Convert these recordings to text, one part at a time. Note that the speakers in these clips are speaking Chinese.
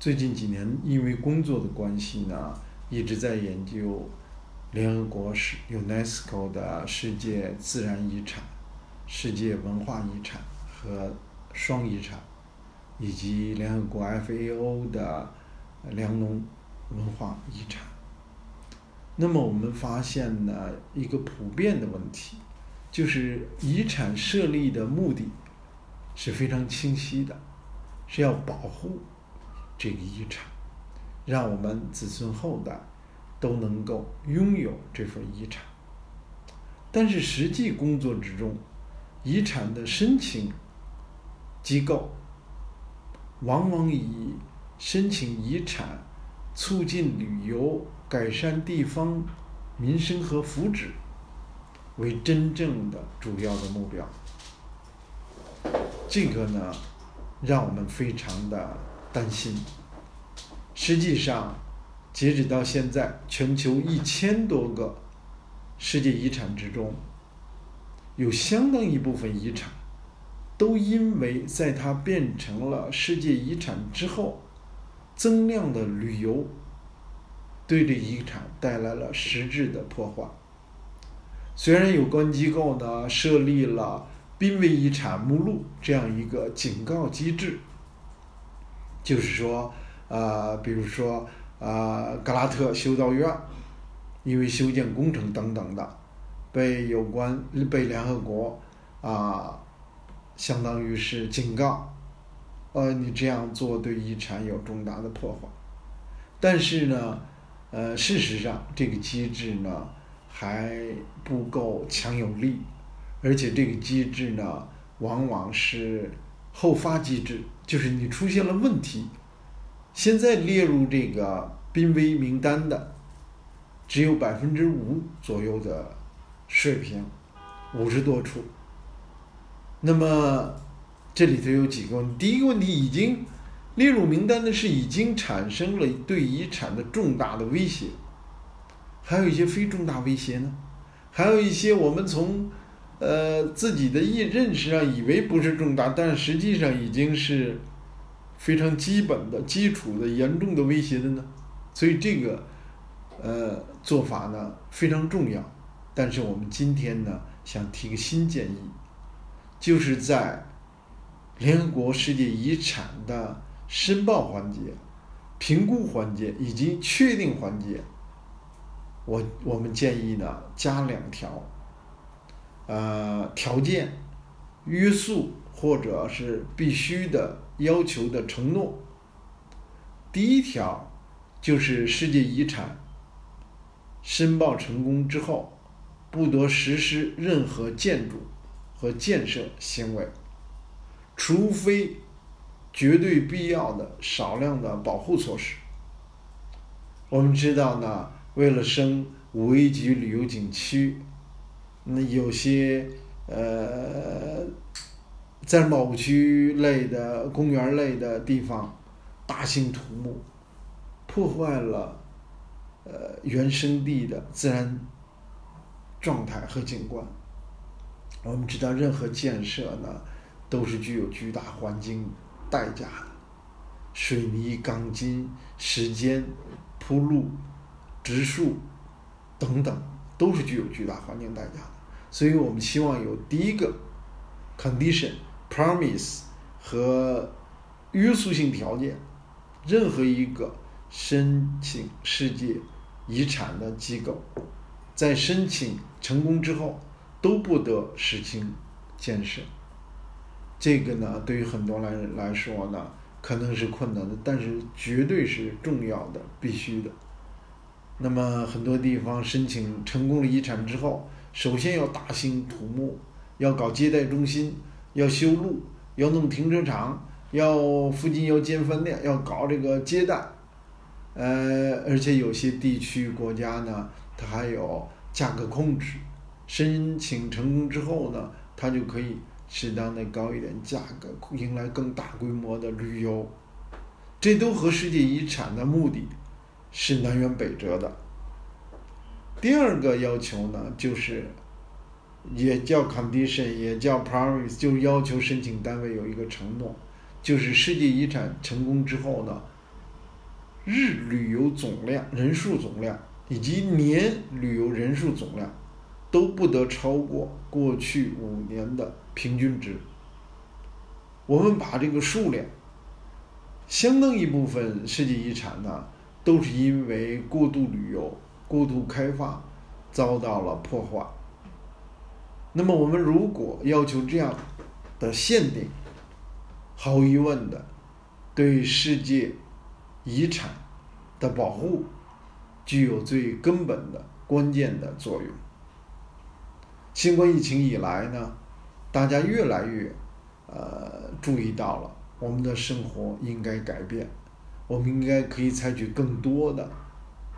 最近几年因为工作的关系呢，一直在研究联合国世 UNESCO 的世界自然遗产、世界文化遗产和双遗产，以及联合国 FAO 的粮农文化遗产。那么我们发现呢，一个普遍的问题，就是遗产设立的目的是非常清晰的，是要保护这个遗产，让我们子孙后代都能够拥有这份遗产。但是实际工作之中，遗产的申请机构往往以申请遗产、促进旅游。改善地方民生和福祉为真正的主要的目标，这个呢，让我们非常的担心。实际上，截止到现在，全球一千多个世界遗产之中，有相当一部分遗产都因为在它变成了世界遗产之后，增量的旅游。对这遗产带来了实质的破坏。虽然有关机构呢设立了濒危遗产目录这样一个警告机制，就是说，呃，比如说，呃，格拉特修道院，因为修建工程等等的，被有关被联合国啊，相当于是警告，呃，你这样做对遗产有重大的破坏。但是呢。呃，事实上，这个机制呢还不够强有力，而且这个机制呢往往是后发机制，就是你出现了问题，现在列入这个濒危名单的只有百分之五左右的水平，五十多处。那么这里头有几个问题，第一个问题已经。列入名单的是已经产生了对遗产的重大的威胁，还有一些非重大威胁呢，还有一些我们从呃自己的意认识上以为不是重大，但实际上已经是非常基本的基础的严重的威胁的呢。所以这个呃做法呢非常重要，但是我们今天呢想提个新建议，就是在联合国世界遗产的。申报环节、评估环节以及确定环节，我我们建议呢加两条，呃条件、约束或者是必须的要求的承诺。第一条就是世界遗产申报成功之后，不得实施任何建筑和建设行为，除非。绝对必要的少量的保护措施。我们知道呢，为了升五 A 级旅游景区，那有些呃，在某区类的公园类的地方，大兴土木，破坏了呃原生地的自然状态和景观。我们知道，任何建设呢，都是具有巨大环境。代价的，水泥、钢筋、时间、铺路、植树等等，都是具有巨大环境代价的。所以我们希望有第一个 condition、promise 和约束性条件，任何一个申请世界遗产的机构，在申请成功之后，都不得实行建设。这个呢，对于很多人来说呢，可能是困难的，但是绝对是重要的、必须的。那么很多地方申请成功了遗产之后，首先要大兴土木，要搞接待中心，要修路，要弄停车场，要附近要建饭店，要搞这个接待。呃，而且有些地区国家呢，它还有价格控制，申请成功之后呢，它就可以。适当的高一点价格，迎来更大规模的旅游，这都和世界遗产的目的是南辕北辙的。第二个要求呢，就是也叫 condition，也叫 promise，就要求申请单位有一个承诺，就是世界遗产成功之后呢，日旅游总量人数总量以及年旅游人数总量都不得超过过去五年的平均值。我们把这个数量，相当一部分世界遗产呢，都是因为过度旅游、过度开发遭到了破坏。那么，我们如果要求这样的限定，毫无疑问的，对世界遗产的保护具有最根本的、关键的作用。新冠疫情以来呢，大家越来越呃注意到了，我们的生活应该改变，我们应该可以采取更多的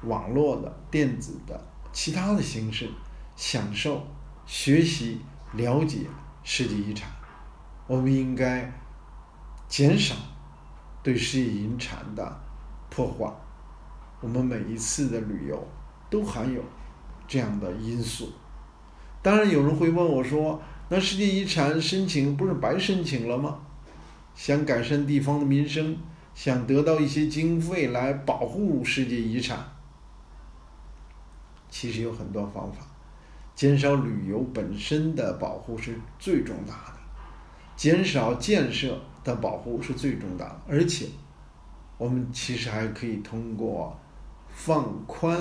网络的、电子的、其他的形式享受。学习了解世界遗产，我们应该减少对世界遗产的破坏。我们每一次的旅游都含有这样的因素。当然，有人会问我说：“那世界遗产申请不是白申请了吗？想改善地方的民生，想得到一些经费来保护世界遗产，其实有很多方法。”减少旅游本身的保护是最重大的，减少建设的保护是最重大的，而且我们其实还可以通过放宽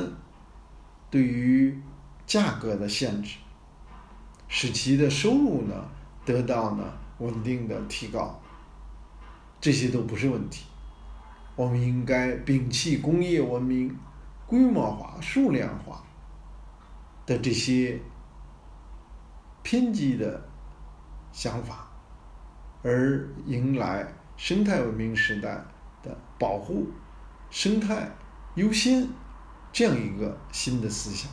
对于价格的限制，使其的收入呢得到呢稳定的提高，这些都不是问题。我们应该摒弃工业文明、规模化、数量化。的这些偏激的想法，而迎来生态文明时代的保护生态优先这样一个新的思想。